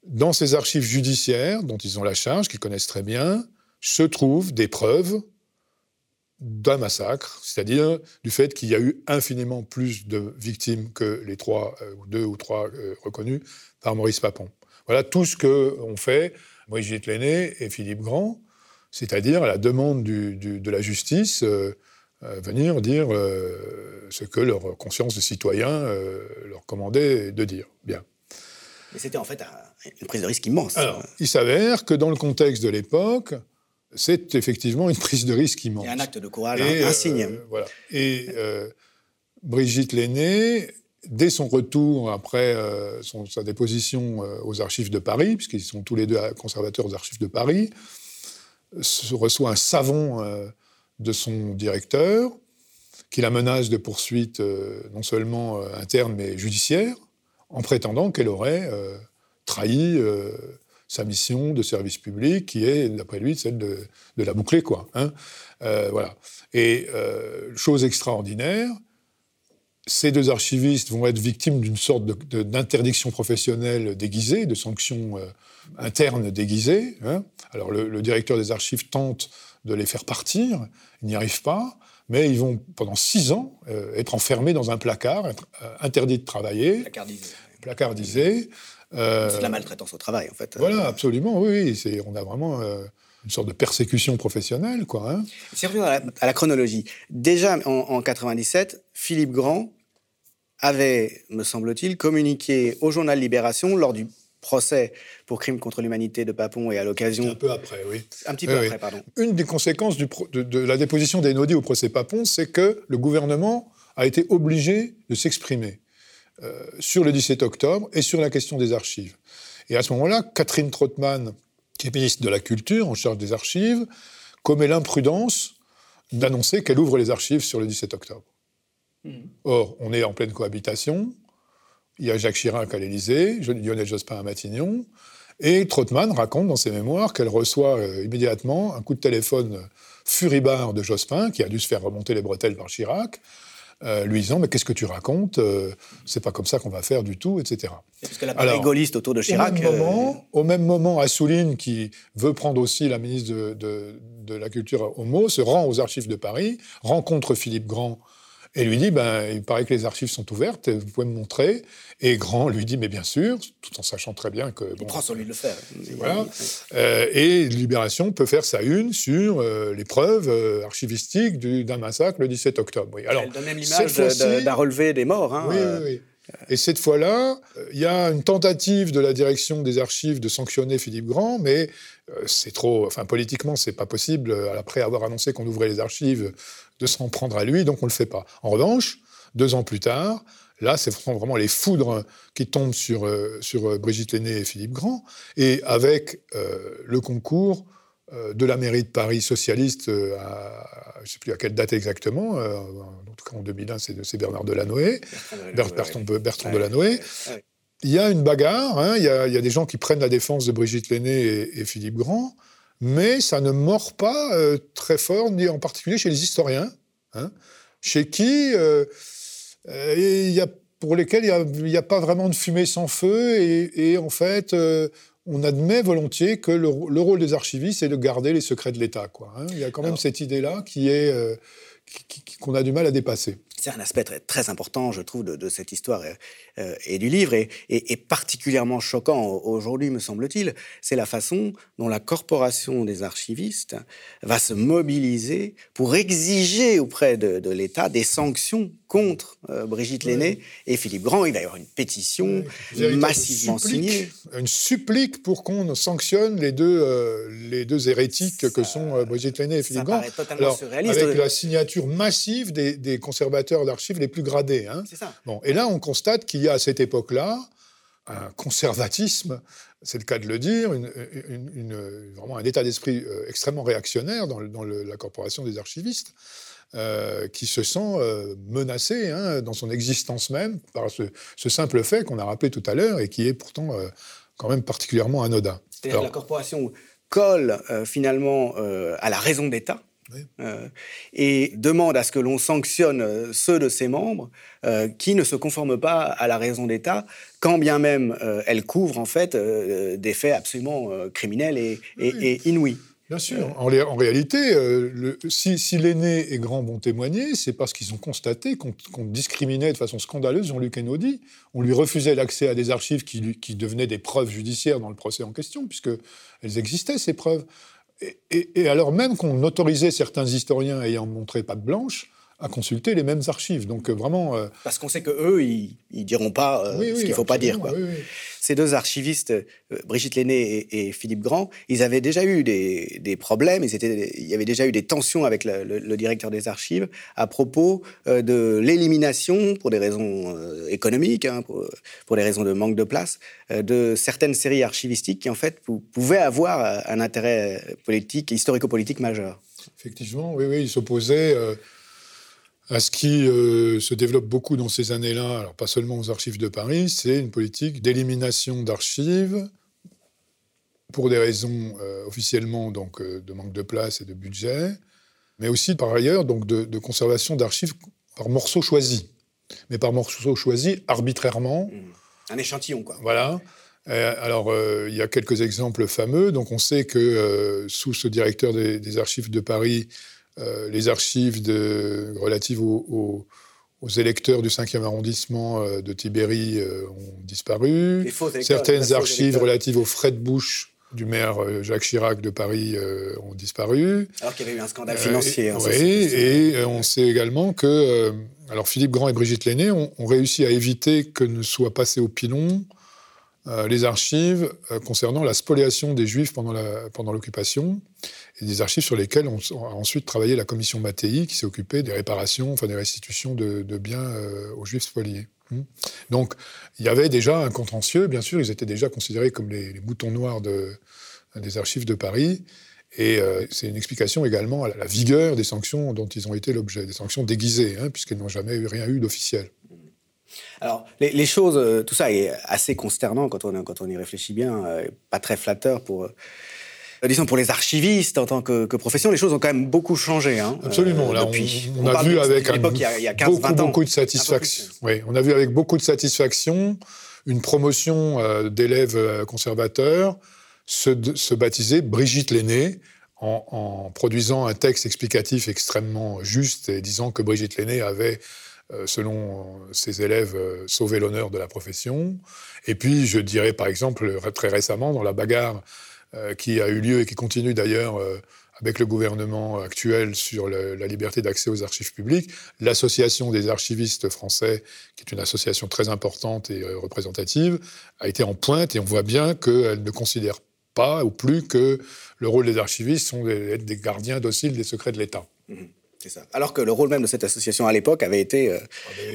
dans ces archives judiciaires dont ils ont la charge, qu'ils connaissent très bien, se trouvent des preuves d'un massacre, c'est-à-dire du fait qu'il y a eu infiniment plus de victimes que les trois, euh, ou deux ou trois euh, reconnus par Maurice Papon. Voilà tout ce qu'ont fait Brigitte Lenné et Philippe Grand c'est-à-dire à la demande de la justice, euh, euh, venir dire euh, ce que leur conscience de citoyen leur commandait de dire. Bien. Mais c'était en fait une prise de risque immense. Alors, il s'avère que dans le contexte de l'époque, c'est effectivement une prise de risque immense. A un acte de courage Et, insigne. voilà. Et Brigitte Lenné, dès son retour après sa déposition aux archives de Paris, puisqu'ils sont tous les deux conservateurs aux archives de Paris, reçoit un savon euh, de son directeur, qui la menace de poursuites euh, non seulement euh, internes mais judiciaires, en prétendant qu'elle aurait trahi sa mission de service public, qui est, d'après lui, celle de, la boucler, quoi. Hein. voilà. Et chose extraordinaire, ces deux archivistes vont être victimes d'une sorte d'interdiction professionnelle déguisée, de sanctions euh, internes déguisées. Hein. Alors le, directeur des archives tente de les faire partir, il n'y arrive pas, mais ils vont pendant six ans euh, être enfermés dans un placard, être euh, interdits de travailler. Placardisé. Placardisé. C'est de la maltraitance au travail, en fait. Voilà, absolument, oui. on a vraiment une sorte de persécution professionnelle, quoi. Hein. Si on revient à la, chronologie, déjà en, en 97, Philippe Grand avait, me semble-t-il, communiqué au journal Libération lors du procès pour crime contre l'humanité de Papon et à l'occasion... Un peu après, oui. Un petit peu après, pardon. Une des conséquences de, la déposition d'Enodi au procès Papon, c'est que le gouvernement a été obligé de s'exprimer euh, sur le 17 octobre et sur la question des archives. Et à ce moment-là, Catherine Trottmann, qui est ministre de la Culture en charge des archives, commet l'imprudence d'annoncer qu'elle ouvre les archives sur le 17 octobre. Mm. Or, on est en pleine cohabitation. Il y a Jacques Chirac à l'Élysée, Lionel Jospin à Matignon. Et Trottmann raconte dans ses mémoires qu'elle reçoit euh, immédiatement un coup de téléphone furibard de Jospin, qui a dû se faire remonter les bretelles par Chirac, euh, lui disant Mais qu'est-ce que tu racontes euh, C'est pas comme ça qu'on va faire du tout, etc. Parce que la gaulliste autour de Chirac. Au même, moment, au même moment, Assouline, qui veut prendre aussi la ministre de, de, de la Culture au mot, se rend aux archives de Paris, rencontre Philippe Grand et lui dit, ben, il paraît que les archives sont ouvertes, vous pouvez me montrer. Et Grand lui dit, mais bien sûr, tout en sachant très bien que... Bon, il prend sur lui de le faire. Voilà. Euh, et Libération peut faire sa une sur euh, les preuves euh, archivistiques d'un massacre le 17 octobre. Oui. Alors, Elle donne même l'image d'un relevé des morts. Hein, oui, oui, oui. Et cette fois-là, il y a une tentative de la direction des archives de sanctionner Philippe Grand, mais c'est trop, enfin politiquement, c'est pas possible, après avoir annoncé qu'on ouvrait les archives, de s'en prendre à lui, donc on le fait pas. En revanche, deux ans plus tard, Là, c'est vraiment les foudres qui tombent sur, sur Brigitte Lenné et Philippe Grand, et avec le concours euh, de la mairie de Paris socialiste, euh, à, je ne sais plus à quelle date exactement, euh, en tout cas en 2001, c'est Bernard Delanoë, Bertrand, Bertrand Delanoë. Il y a une bagarre, hein, il, y a, des gens qui prennent la défense de Brigitte Lenné et, Philippe Grand, mais ça ne mord pas très fort, ni en particulier chez les historiens, hein, chez qui il y a pour lesquels il n'y a, pas vraiment de fumée sans feu, et, et en fait, on admet volontiers que le, rôle des archivistes est de garder les secrets de l'État. Hein. Il y a quand même cette idée-là qui est euh, qu'on a du mal à dépasser. C'est un aspect très, très, important, je trouve, de, cette histoire euh, et du livre, et, particulièrement choquant aujourd'hui, me semble-t-il, c'est la façon dont la corporation des archivistes va se mobiliser pour exiger auprès de, l'État des sanctions contre euh, Brigitte Lenné et Philippe Grand. Il va y avoir une pétition massivement signée. Une supplique pour qu'on sanctionne les deux, euh, les deux hérétiques que sont Brigitte Lenné et Philippe Grand. Totalement surréaliste. Avec la signature massive des, des conservateurs d'archives les plus gradés. Hein. Ça. Bon, et là, on constate qu'il y a à cette époque-là un conservatisme, c'est le cas de le dire, une, vraiment un état d'esprit euh, extrêmement réactionnaire dans, dans la corporation des archivistes. Euh, qui se sent euh, menacé hein, dans son existence même par ce, simple fait qu'on a rappelé tout à l'heure et qui est pourtant quand même particulièrement anodin. C'est-à-dire que la corporation colle finalement à la raison d'État, euh, et demande à ce que l'on sanctionne euh, ceux de ses membres euh, qui ne se conforment pas à la raison d'État, quand bien même elle couvre en fait des faits absolument criminels et, inouïs. Bien sûr. En, réalité, si, l'aîné et Grand vont témoigner, c'est parce qu'ils ont constaté qu'on discriminait de façon scandaleuse Jean-Luc Enaudi. On lui refusait l'accès à des archives qui, qui, devenaient des preuves judiciaires dans le procès en question, puisque elles existaient, ces preuves et, alors même qu'on autorisait certains historiens ayant montré patte blanche à consulter les mêmes archives. Donc euh, vraiment. Euh, Parce qu'on sait que eux, ils, ils diront pas euh, ce qu'il faut pas dire. Quoi. Ces deux archivistes, Brigitte Lenné et, Philippe Grand, ils avaient déjà eu des, des problèmes. Ils étaient, il y avait déjà eu des tensions avec le, directeur des archives à propos de l'élimination, pour des raisons économiques, hein, pour, pour, des raisons de manque de place, de certaines séries archivistiques qui en fait pouvaient avoir un intérêt politique, historico-politique majeur. Effectivement, oui, oui, ils s'opposaient à ce qui euh, se développe beaucoup dans ces années-là, alors pas seulement aux archives de Paris, c'est une politique d'élimination d'archives pour des raisons euh, officiellement donc euh, de manque de place et de budget, mais aussi par ailleurs donc de, conservation d'archives par morceaux choisis, mais par morceaux choisis arbitrairement. Mmh. Un échantillon, quoi. Voilà. alors, il y a quelques exemples fameux. Donc, on sait que sous ce directeur des archives de Paris, euh, les archives de, relatives aux, électeurs du 5e arrondissement euh, de Tibéri euh, ont disparu. Certaines archives relatives aux frais de bouche du maire Jacques Chirac de Paris ont disparu. Alors qu'il y avait eu un scandale financier. Hein, oui, et on sait également que alors Philippe Grand et Brigitte Lenné ont, réussi à éviter que ne soient passés au pilon les archives concernant la spoliation des Juifs pendant l'occupation. Pendant et des archives sur lesquelles on, a ensuite travaillé la commission Mattei, qui s'est occupée des réparations, enfin des restitutions de, biens euh, aux juifs spoliés. Hmm. Donc il y avait déjà un contentieux, bien sûr, ils étaient déjà considérés comme les, moutons noirs de, des archives de Paris. Et euh, c'est une explication également à la, vigueur des sanctions dont ils ont été l'objet, des sanctions déguisées, hein, puisqu'elles n'ont jamais eu, rien eu d'officiel. Alors, les, choses, euh, tout ça est assez consternant quand on, quand on y réfléchit bien, pas très flatteur pour euh, disons pour les archivistes en tant que, profession, les choses ont quand même beaucoup changé. Hein, Absolument. Là, on, a vu avec beaucoup, beaucoup de satisfaction. Oui, on a vu avec beaucoup de satisfaction une promotion euh, d'élèves euh, conservateurs se, baptiser Brigitte Lenné. En, produisant un texte explicatif extrêmement juste et disant que Brigitte Lenné avait selon ses élèves, sauvé l'honneur de la profession. Et puis, je dirais par exemple, très récemment, dans la bagarre euh, qui a eu lieu et qui continue d'ailleurs euh, avec le gouvernement actuel sur la liberté d'accès aux archives publiques. L'association des archivistes français, qui est une association très importante et euh, représentative, a été en pointe et on voit bien qu'elle ne considère pas ou plus que le rôle des archivistes sont d'être des gardiens dociles des secrets de l'État. Mmh. C'est ça. Alors que le rôle même de cette association à l'époque avait été, euh,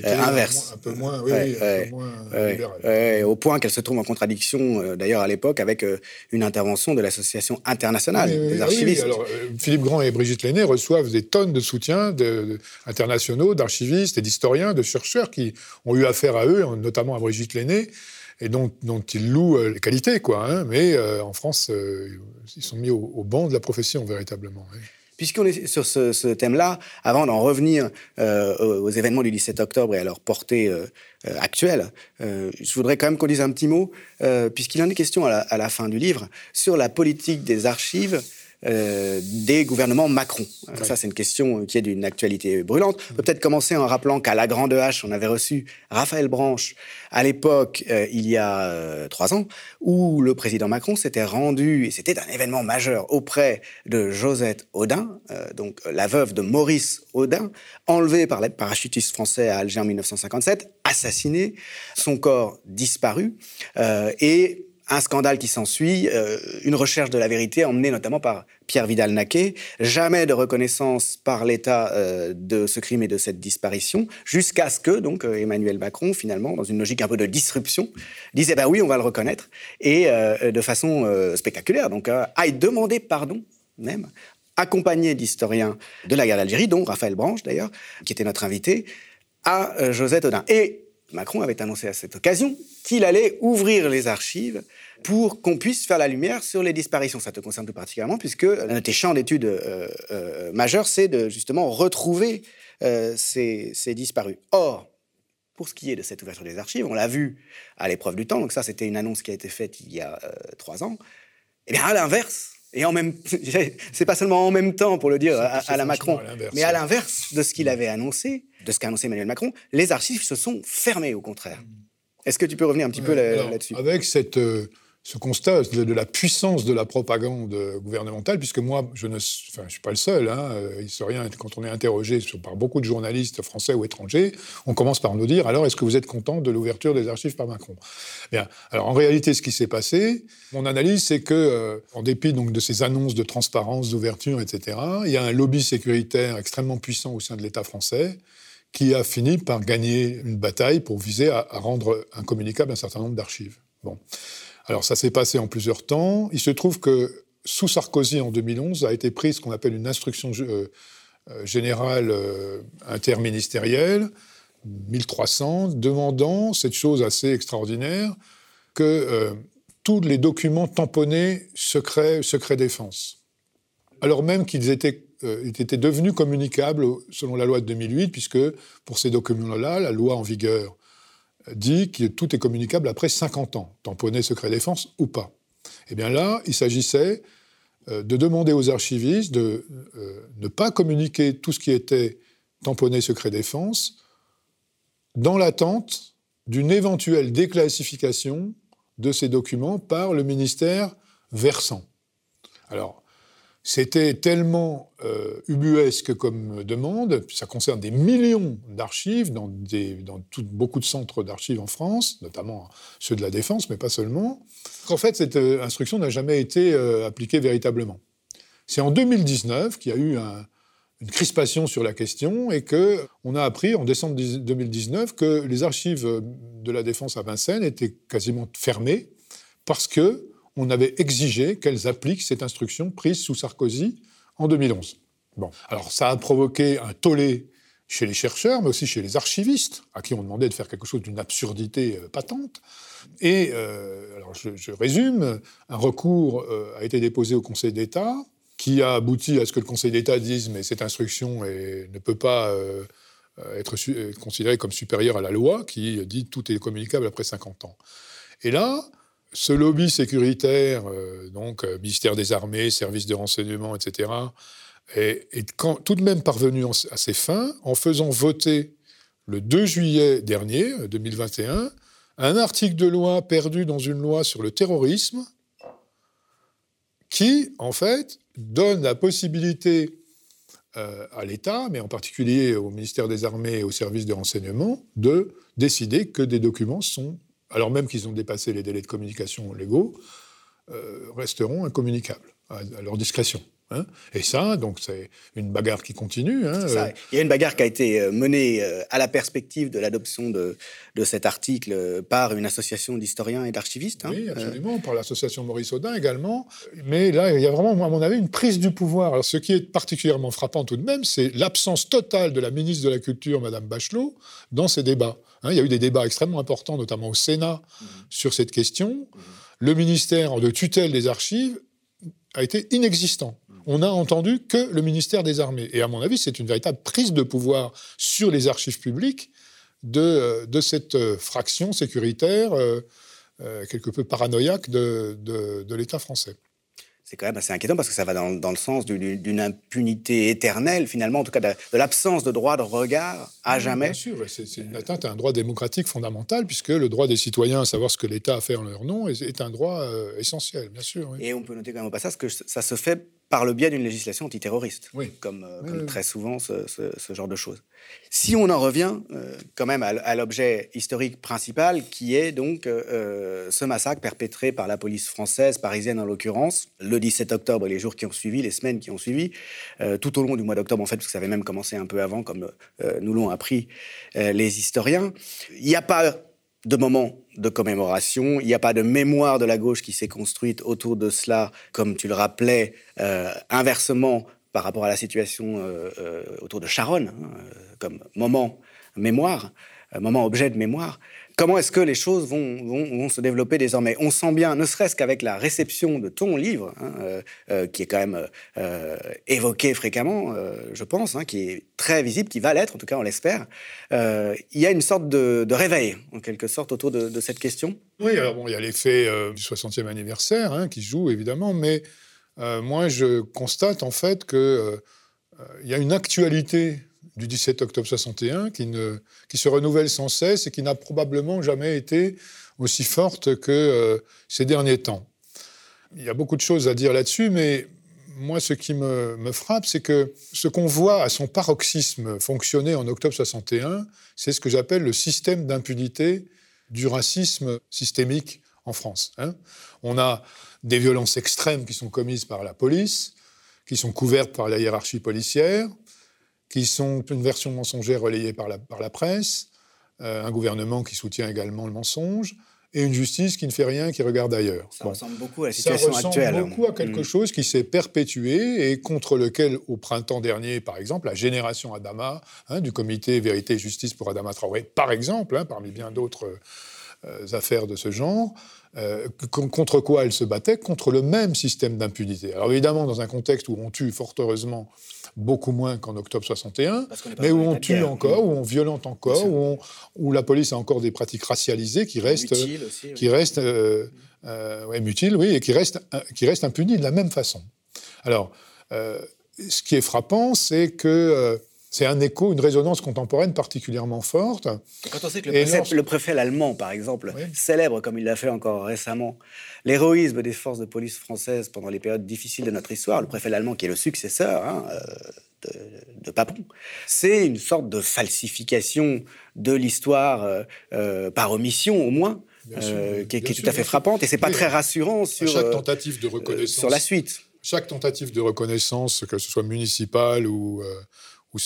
euh, inverse. Un, peu moins, oui, un peu moins au point qu'elle se trouve en contradiction, euh, d'ailleurs, à l'époque, avec une intervention de l'Association internationale des archivistes. Alors, Philippe Grand et Brigitte Lenné reçoivent des tonnes de soutien de, internationaux, d'archivistes et d'historiens, de chercheurs qui ont eu affaire à eux, notamment à Brigitte Lenné et dont, dont, ils louent les qualités, quoi. Hein. mais en France, ils sont mis au, banc de la profession, véritablement. Puisqu'on est sur ce, thème-là, avant d'en revenir euh, aux, événements du 17 octobre et à leur portée euh, euh, actuelle, je voudrais quand même qu'on dise un petit mot, puisqu'il en est question à la, fin du livre, sur la politique des archives euh, des gouvernements Macron. Euh, ça, c'est une question qui est d'une actualité brûlante. On peut peut-être commencer en rappelant qu'à la Grande Hache, on avait reçu Raphaël Branche à l'époque, euh, il y a trois ans, où le président Macron s'était rendu, et c'était un événement majeur, auprès de Josette Audin, donc la veuve de Maurice Audin, enlevée par les parachutistes français à Alger en 1957, assassinée, son corps disparu, et un scandale qui s'ensuit, euh, une recherche de la vérité emmenée notamment par Pierre Vidal-Naquet, jamais de reconnaissance par l'État euh, de ce crime et de cette disparition, jusqu'à ce que donc euh, Emmanuel Macron, finalement, dans une logique un peu de disruption, disait bah oui, on va le reconnaître, et de façon spectaculaire, donc aille demander pardon même, accompagné d'historiens de la guerre d'Algérie, dont Raphaël Branche d'ailleurs, qui était notre invité, à Josette Audin. Et Macron avait annoncé à cette occasion qu'il allait ouvrir les archives pour qu'on puisse faire la lumière sur les disparitions. Ça te concerne tout particulièrement, puisque l'un de tes champs d'études euh, euh, majeurs, c'est de justement retrouver euh, ces, disparus. Or, pour ce qui est de cette ouverture des archives, on l'a vu à l'épreuve du temps, donc ça c'était une annonce qui a été faite il y a trois ans, et eh bien à l'inverse, et en même, c'est pas seulement en même temps pour le dire à, la Macron, mais à l'inverse de ce qu'il avait annoncé, de ce qu'a annoncé Emmanuel Macron, les archives se sont fermées au contraire. Mm. Est-ce que tu peux revenir un petit peu là-dessus? Avec cette, euh, ce constat de, la puissance de la propagande gouvernementale, puisque moi, je ne enfin, je suis pas le seul, hein, euh, historien, quand on est interrogé par beaucoup de journalistes français ou étrangers, on commence par nous dire alors, est-ce que vous êtes content de l'ouverture des archives par Macron? Bien, alors en réalité, ce qui s'est passé, mon analyse, c'est que, euh, en dépit donc de ces annonces de transparence, d'ouverture, etc., il y a un lobby sécuritaire extrêmement puissant au sein de l'État français qui a fini par gagner une bataille pour viser à, à rendre incommunicable un certain nombre d'archives. Bon. Alors ça s'est passé en plusieurs temps. Il se trouve que sous Sarkozy en 2011 a été prise ce qu'on appelle une instruction euh, euh, générale euh, interministérielle, 1300, demandant cette chose assez extraordinaire que tous les documents tamponnés secret, défense, alors même qu'ils étaient, étaient devenus communicables selon la loi de 2008, puisque pour ces documents-là, la loi en vigueur dit que tout est communicable après 50 ans, tamponné secret défense ou pas. Eh bien là, il s'agissait euh, de demander aux archivistes de euh, ne pas communiquer tout ce qui était tamponné secret défense dans l'attente d'une éventuelle déclassification de ces documents par le ministère versant. Alors, c'était tellement euh, ubuesque comme demande, ça concerne des millions d'archives dans, beaucoup de centres d'archives en France, notamment ceux de la Défense, mais pas seulement, qu'en fait cette euh, instruction n'a jamais été euh, appliquée véritablement. C'est en 2019 qu'il y a eu une crispation sur la question et que on a appris en décembre 2019 que les archives de la Défense à Vincennes étaient quasiment fermées parce que on avait exigé qu'elles appliquent cette instruction prise sous Sarkozy en 2011. Bon, alors ça a provoqué un tollé chez les chercheurs, mais aussi chez les archivistes, à qui on demandait de faire quelque chose d'une absurdité euh, patente. Et, euh, alors je, résume, un recours euh, a été déposé au Conseil d'État, qui a abouti à ce que le Conseil d'État dise mais cette instruction ne peut pas être considérée comme supérieure à la loi, qui dit tout est communicable après 50 ans. Et là, ce lobby sécuritaire, euh, donc euh, ministère des Armées, services de renseignement, etc., est, tout de même parvenu à ses fins en faisant voter le 2 juillet dernier, 2021, euh, un article de loi perdu dans une loi sur le terrorisme qui, en fait, donne la possibilité à l'État, mais en particulier au ministère des Armées et au service de renseignement, de décider que des documents sont, alors même qu'ils ont dépassé les délais de communication légaux, euh, resteront incommunicables à leur discrétion. Hein. et ça, donc c'est une bagarre qui continue. Hein, euh. Il y a une bagarre qui a été euh, menée euh, à la perspective de l'adoption de, de, cet article par une association d'historiens et d'archivistes. Hein. Oui, absolument, par l'association Maurice Audin également. Mais là, il y a vraiment, à mon avis, une prise du pouvoir. Alors, ce qui est particulièrement frappant tout de même, c'est l'absence totale de la ministre de la Culture, Madame Bachelot, dans ces débats. il y a eu des débats extrêmement importants, notamment au Sénat, mmh. sur cette question. Mmh. Le ministère de tutelle des archives a été inexistant on n'a entendu que le ministère des Armées. Et à mon avis, c'est une véritable prise de pouvoir sur les archives publiques de, euh, cette euh, fraction sécuritaire euh, quelque peu paranoïaque de l'État français c'est quand même assez inquiétant parce que ça va dans, le sens d'une impunité éternelle, finalement, en tout cas de, l'absence de droit de regard à jamais. Bien sûr, c'est une atteinte à un droit démocratique fondamental, puisque le droit des citoyens à savoir ce que l'État a fait en leur nom est, un droit euh, essentiel, bien sûr. Et on peut noter quand même au passage que ça se fait par le biais d'une législation antiterroriste, comme, euh, très souvent ce, genre de choses. Si on en revient euh, quand même à, l'objet historique principal, qui est donc ce massacre perpétré par la police française, parisienne en l'occurrence, le 17 octobre et les jours qui ont suivi, les semaines qui ont suivi, euh, tout au long du mois d'octobre en fait, parce que ça avait même commencé un peu avant, comme euh, nous l'ont appris euh, les historiens. Il n'y a pas de moment de commémoration, il n'y a pas de mémoire de la gauche qui s'est construite autour de cela, comme tu le rappelais, inversement par rapport à la situation autour de Charonne, hein, comme moment mémoire, moment objet de mémoire. Comment est-ce que les choses vont, se développer désormais? On sent bien, ne serait-ce qu'avec la réception de ton livre, hein, euh, euh, qui est quand même euh, évoqué fréquemment, je pense, hein, qui est très visible, qui va l'être, en tout cas on l'espère, il y a une sorte de, réveil, en quelque sorte, autour de, cette question? Oui, alors bon, il y a l'effet du 60e anniversaire hein, qui joue, évidemment, mais moi je constate en fait qu'il y a une actualité du 17 octobre 61 qui, qui se renouvelle sans cesse et qui n'a probablement jamais été aussi forte que euh, ces derniers temps. Il y a beaucoup de choses à dire là-dessus, mais moi, ce qui me, me frappe, c'est que ce qu'on voit à son paroxysme fonctionner en octobre 61, c'est ce que j'appelle le système d'impunité du racisme systémique en France. Hein. On a des violences extrêmes qui sont commises par la police, qui sont couvertes par la hiérarchie policière, qui sont une version mensongère relayée par la, par la presse, euh, un gouvernement qui soutient également le mensonge, et une justice qui ne fait rien, qui regarde ailleurs. Ça ressemble beaucoup à la situation actuelle. Ça ressemble beaucoup à quelque mm. chose qui s'est perpétué et contre lequel, au printemps dernier, par exemple, la génération Adama, hein, du comité Vérité et Justice pour Adama Traoré, par exemple, hein, parmi bien d'autres euh, affaires de ce genre, euh, contre quoi elle se battait Contre le même système d'impunité. Alors évidemment, dans un contexte où on tue fort heureusement beaucoup moins qu'en octobre 61, mais où on tue encore, où on violente encore, où, où, la police a encore des pratiques racialisées qui restent, qui restent euh, euh, mutiles, oui, et qui restent, qui restent impunies de la même façon. Alors, ce qui est frappant, c'est que c'est un écho, une résonance contemporaine particulièrement forte. quand on sait que le, préfet, allemand, par exemple, célèbre, comme il l'a fait encore récemment, l'héroïsme des forces de police françaises pendant les périodes difficiles de notre histoire, le préfet allemand qui est le successeur hein, euh, de, Papon, c'est une sorte de falsification de l'histoire euh, euh, par omission au moins. qui, est, tout à fait frappante et c'est pas très rassurant sur chaque tentative de reconnaissance sur la suite chaque tentative de reconnaissance que ce soit municipale ou ou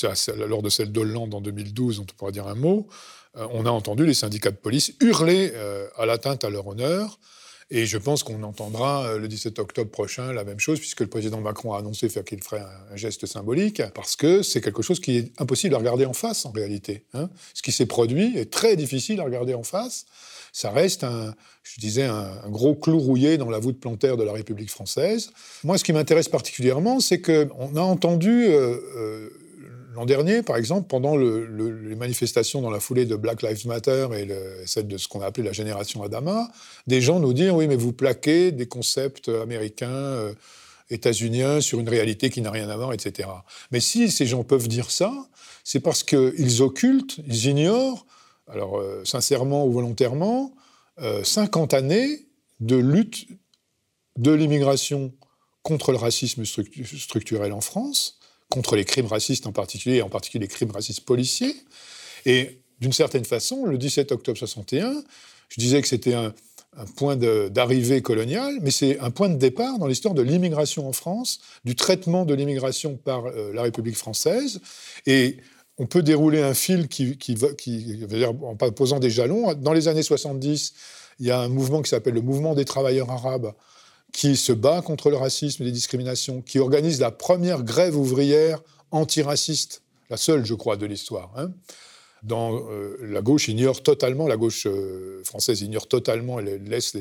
lors de celle d'Hollande en 2012, on pourra dire un mot, euh, on a entendu les syndicats de police hurler euh, à l'atteinte à leur honneur. Et je pense qu'on entendra euh, le 17 octobre prochain la même chose, puisque le président Macron a annoncé qu'il ferait un, geste symbolique, parce que c'est quelque chose qui est impossible à regarder en face en réalité. Hein. Ce qui s'est produit est très difficile à regarder en face. Ça reste, je disais, un, gros clou rouillé dans la voûte plantaire de la République française. Moi, ce qui m'intéresse particulièrement, c'est qu'on a entendu L'an dernier, par exemple, pendant les manifestations dans la foulée de Black Lives Matter et celle de ce qu'on a appelé la génération Adama, des gens nous disent oui, mais vous plaquez des concepts américains, euh, états-uniens sur une réalité qui n'a rien à voir, etc. Mais si ces gens peuvent dire ça, c'est parce qu'ils occultent, ils ignorent, alors euh, sincèrement ou volontairement, 50 euh, années de lutte de l'immigration contre le racisme structurel en France, contre les crimes racistes en particulier, et en particulier les crimes racistes policiers. Et d'une certaine façon, le 17 octobre 61, je disais que c'était un, point d'arrivée coloniale, mais c'est un point de départ dans l'histoire de l'immigration en France, du traitement de l'immigration par euh, la République française. Et on peut dérouler un fil qui, qui, qui, en posant des jalons. Dans les années 70, il y a un mouvement qui s'appelle le mouvement des travailleurs arabes, qui se bat contre le racisme et les discriminations, qui organise la première grève ouvrière antiraciste, la seule, je crois, de l'histoire. Hein. Dans, euh, la gauche ignore totalement, la gauche euh, française ignore totalement, elle laisse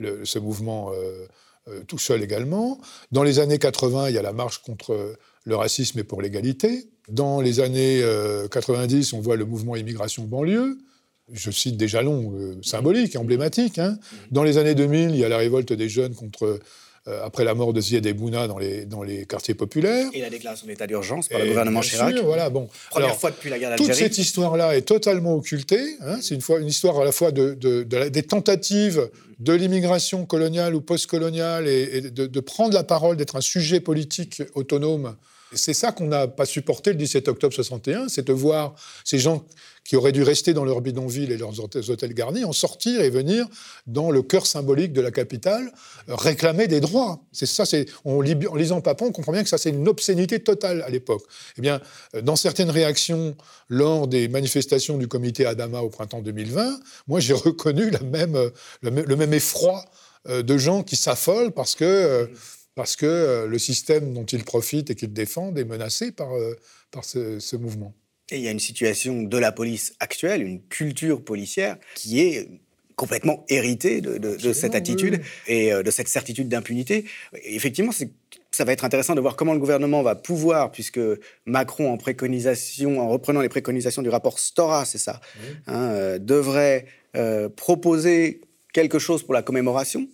ce mouvement euh, tout seul également. Dans les années 80, il y a la marche contre le racisme et pour l'égalité. Dans les années 90, on voit le mouvement immigration banlieue je cite des jalons euh, symboliques, emblématiques. Hein. Dans les années 2000, il y a la révolte des jeunes contre, euh, après la mort de Zied Bouna dans les, dans les quartiers populaires. Et la déclaration d'état d'urgence par le gouvernement Chirac. voilà, bon. Première fois depuis la guerre d'Algérie. Toute cette histoire-là est totalement occultée. Hein. C'est une, fois, une histoire à la fois de, des tentatives de l'immigration coloniale ou post-coloniale et, de, de, prendre la parole, d'être un sujet politique autonome c'est ça qu'on n'a pas supporté le 17 octobre 61, c'est de voir ces gens qui auraient dû rester dans leur bidonville et leurs hôtels garnis en sortir et venir dans le cœur symbolique de la capitale réclamer des droits. C'est ça, c'est en lisant Papon, on comprend bien que ça c'est une obscénité totale à l'époque. Eh bien, dans certaines réactions lors des manifestations du comité Adama au printemps 2020, moi j'ai reconnu même, le même effroi euh, de gens qui s'affolent parce que euh, parce que euh, le système dont ils profitent et qu'ils défendent est menacé par, euh, par ce, mouvement. Et il y a une situation de la police actuelle, une culture policière qui est complètement héritée de, cette attitude et euh, de cette certitude d'impunité. Effectivement, ça va être intéressant de voir comment le gouvernement va pouvoir, puisque Macron, en préconisation, en reprenant les préconisations du rapport Stora, c'est ça, hein, devrait proposer quelque chose pour la commémoration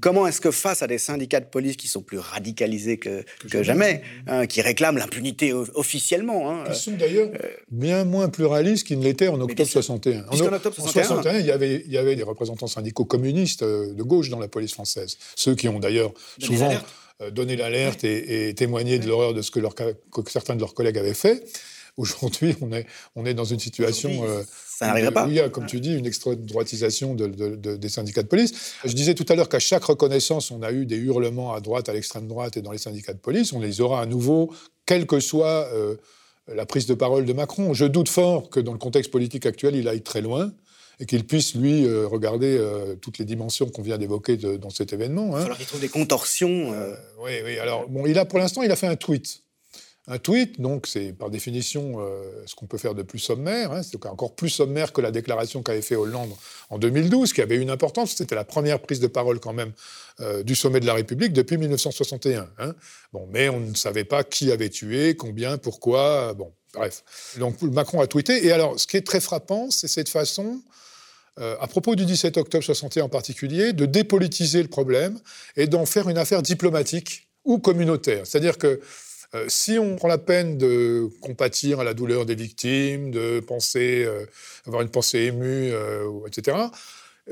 comment est-ce que face à des syndicats de police qui sont plus radicalisés que, jamais, hein, qui réclament l'impunité officiellement hein, Qui sont d'ailleurs euh, bien moins pluralistes qu'ils ne l'étaient en octobre 61. En, octobre 61, il, y avait, il y avait des représentants syndicaux communistes euh, de gauche dans la police française. Ceux qui ont d'ailleurs souvent donné l'alerte et, témoigné de l'horreur de ce que, que certains de leurs collègues avaient fait. Aujourd'hui, on est, on est dans une situation. Euh, ça n'arriverait pas. il y a, comme tu dis, une extra-droitisation des syndicats de police. Je disais tout à l'heure qu'à chaque reconnaissance, on a eu des hurlements à droite, à l'extrême droite et dans les syndicats de police. On les aura à nouveau, quelle que soit euh, la prise de parole de Macron. Je doute fort que dans le contexte politique actuel, il aille très loin et qu'il puisse, lui, euh, regarder toutes les dimensions qu'on vient d'évoquer dans cet événement. Hein. Il va falloir qu'il trouve des contorsions. oui, oui. Alors, bon, il a, pour l'instant, il a fait un tweet. Un tweet, donc, c'est par définition euh, ce qu'on peut faire de plus sommaire. Hein, c'est encore plus sommaire que la déclaration qu'avait fait Hollande en 2012, qui avait une importance. C'était la première prise de parole, quand même, euh, du sommet de la République depuis 1961. Hein. Bon, mais on ne savait pas qui avait tué, combien, pourquoi. Bon, bref. Donc, Macron a tweeté. Et alors, ce qui est très frappant, c'est cette façon. Euh, à propos du 17 octobre 61 en particulier, de dépolitiser le problème et d'en faire une affaire diplomatique ou communautaire. C'est-à-dire que euh, si on prend la peine de compatir à la douleur des victimes, de penser, euh, avoir une pensée émue, euh, etc.,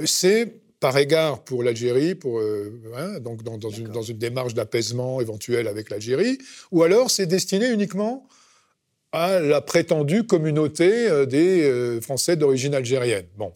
c'est par égard pour l'Algérie, pour hein, donc dans, une, dans, une, démarche d'apaisement éventuelle avec l'Algérie, ou alors c'est destiné uniquement à la prétendue communauté des Français d'origine algérienne. Bon,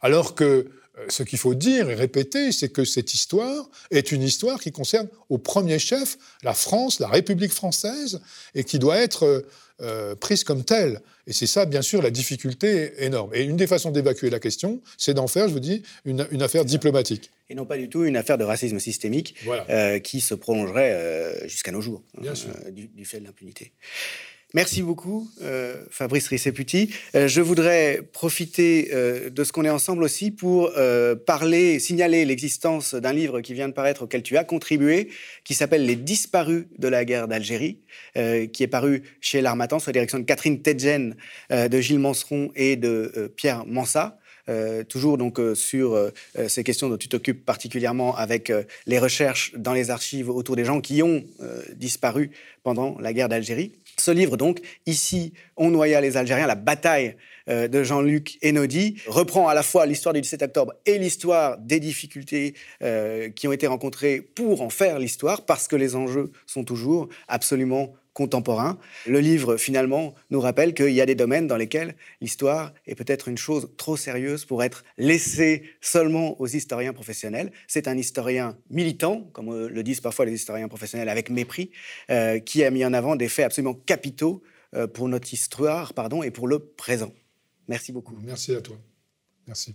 alors que ce qu'il faut dire et répéter, c'est que cette histoire est une histoire qui concerne au premier chef la France, la République française, et qui doit être euh, prise comme telle. Et c'est ça, bien sûr, la difficulté énorme. Et une des façons d'évacuer la question, c'est d'en faire, je vous dis, une, affaire diplomatique. Et non pas du tout une affaire de racisme systémique euh, qui se prolongerait jusqu'à nos jours, du, fait de l'impunité. Merci beaucoup, euh, Fabrice Risseputi. Euh, je voudrais profiter euh, de ce qu'on est ensemble aussi pour parler, signaler l'existence d'un livre qui vient de paraître auquel tu as contribué, qui s'appelle Les disparus de la guerre d'Algérie, qui est paru chez l'Armatan sous la direction de Catherine Tedjen, de Gilles Manseron et de Pierre Mansa. toujours donc sur ces questions dont tu t'occupes particulièrement avec les recherches dans les archives autour des gens qui ont disparu pendant la guerre d'Algérie. Ce livre, donc, ici, On noya les Algériens, la bataille euh, de Jean-Luc Enodi, reprend à la fois l'histoire du 17 octobre et l'histoire des difficultés euh, qui ont été rencontrées pour en faire l'histoire, parce que les enjeux sont toujours absolument contemporain. Le livre, finalement, nous rappelle qu'il y a des domaines dans lesquels l'histoire est peut-être une chose trop sérieuse pour être laissée seulement aux historiens professionnels. C'est un historien militant, comme euh, le disent parfois les historiens professionnels avec mépris, euh, qui a mis en avant des faits absolument capitaux euh, pour notre histoire pardon, et pour le présent. Merci beaucoup. Merci à toi. Merci.